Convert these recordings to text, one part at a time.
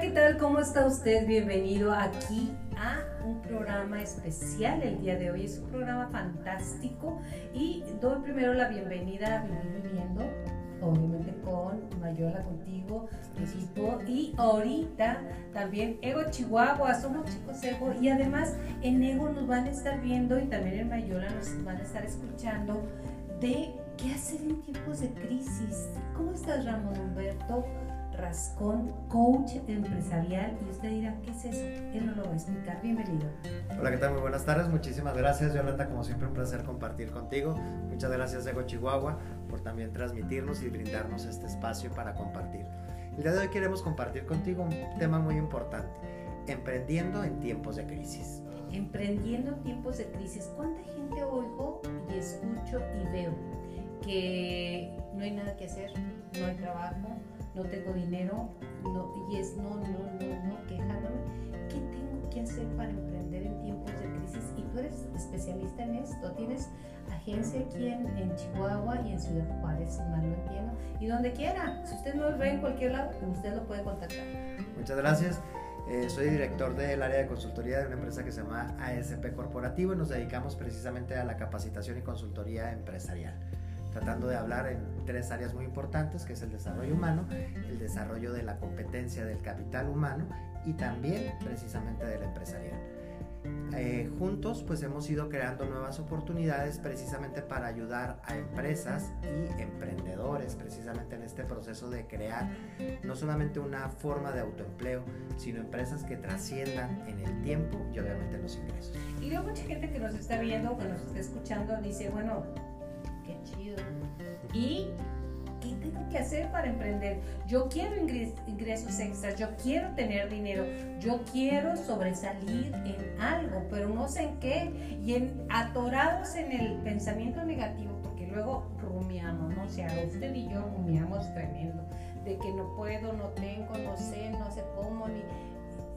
¿qué tal? ¿Cómo está usted? Bienvenido aquí a un programa especial el día de hoy. Es un programa fantástico y doy primero la bienvenida a Vivir Viviendo, obviamente con Mayola contigo, equipo y ahorita también Ego Chihuahua, somos chicos Ego y además en Ego nos van a estar viendo y también en Mayola nos van a estar escuchando de qué hacer en tiempos de crisis. ¿Cómo estás Ramón Humberto? Rascón, coach empresarial, y usted dirá, ¿qué es eso? Él no lo va a explicar. Bienvenido. Hola, ¿qué tal? Muy buenas tardes. Muchísimas gracias, Yolanda. Como siempre, un placer compartir contigo. Muchas gracias, Ego Chihuahua, por también transmitirnos y brindarnos este espacio para compartir. El día de hoy queremos compartir contigo un tema muy importante, emprendiendo en tiempos de crisis. Emprendiendo en tiempos de crisis. ¿Cuánta gente oigo y escucho y veo que no hay nada que hacer, no hay trabajo, no tengo dinero, no, y es no, no, no, no, quejándome. ¿Qué tengo que hacer para emprender en tiempos de crisis? Y tú eres especialista en esto, tienes agencia aquí en, Chihuahua y en Ciudad Juárez, si mal no entiendo, y donde quiera. Si usted nos ve en cualquier lado, usted lo puede contactar. Muchas gracias. Eh, soy director del área de consultoría de una empresa que se llama ASP Corporativo y nos dedicamos precisamente a la capacitación y consultoría empresarial tratando de hablar en tres áreas muy importantes, que es el desarrollo humano, el desarrollo de la competencia del capital humano y también precisamente del empresarial. Eh, juntos pues hemos ido creando nuevas oportunidades precisamente para ayudar a empresas y emprendedores precisamente en este proceso de crear no solamente una forma de autoempleo, sino empresas que trasciendan en el tiempo y obviamente en los ingresos. Y luego mucha gente que nos está viendo, que nos está escuchando, dice, bueno, qué chido. ¿Y qué tengo que hacer para emprender? Yo quiero ingresos extras, yo quiero tener dinero, yo quiero sobresalir en algo, pero no sé en qué. Y en, atorados en el pensamiento negativo, porque luego rumiamos, ¿no? O sea, usted y yo rumiamos tremendo, de que no puedo, no tengo, no sé, no sé cómo, ni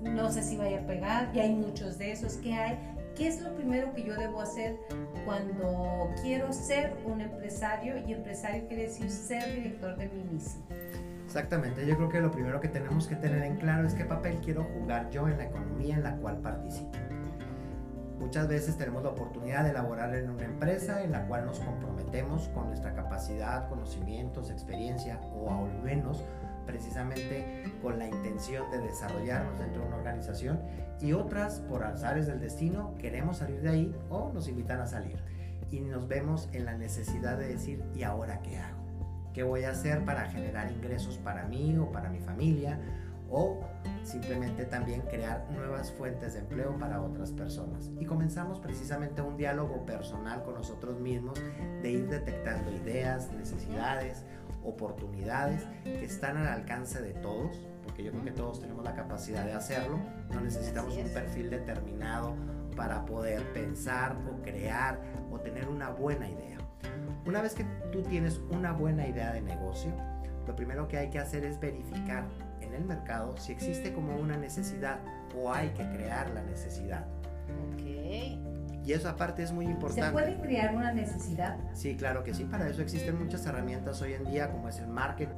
no sé si vaya a pegar, y hay muchos de esos que hay, ¿Qué es lo primero que yo debo hacer cuando quiero ser un empresario? Y empresario quiere decir ser director de mí mismo. Exactamente, yo creo que lo primero que tenemos que tener en claro es qué papel quiero jugar yo en la economía en la cual participo. Muchas veces tenemos la oportunidad de laborar en una empresa en la cual nos comprometemos con nuestra capacidad, conocimientos, experiencia o al menos precisamente con la intención de desarrollarnos dentro de una organización y otras por alzares del destino queremos salir de ahí o nos invitan a salir y nos vemos en la necesidad de decir ¿y ahora qué hago? ¿Qué voy a hacer para generar ingresos para mí o para mi familia? O simplemente también crear nuevas fuentes de empleo para otras personas. Y comenzamos precisamente un diálogo personal con nosotros mismos de ir detectando ideas, necesidades, oportunidades que están al alcance de todos, porque yo creo que todos tenemos la capacidad de hacerlo, no necesitamos un perfil determinado para poder pensar o crear o tener una buena idea. Una vez que tú tienes una buena idea de negocio, lo primero que hay que hacer es verificar en el mercado si existe como una necesidad o hay que crear la necesidad. Y eso aparte es muy importante. ¿Se puede crear una necesidad? Sí, claro que sí. Para eso existen muchas herramientas hoy en día como es el marketing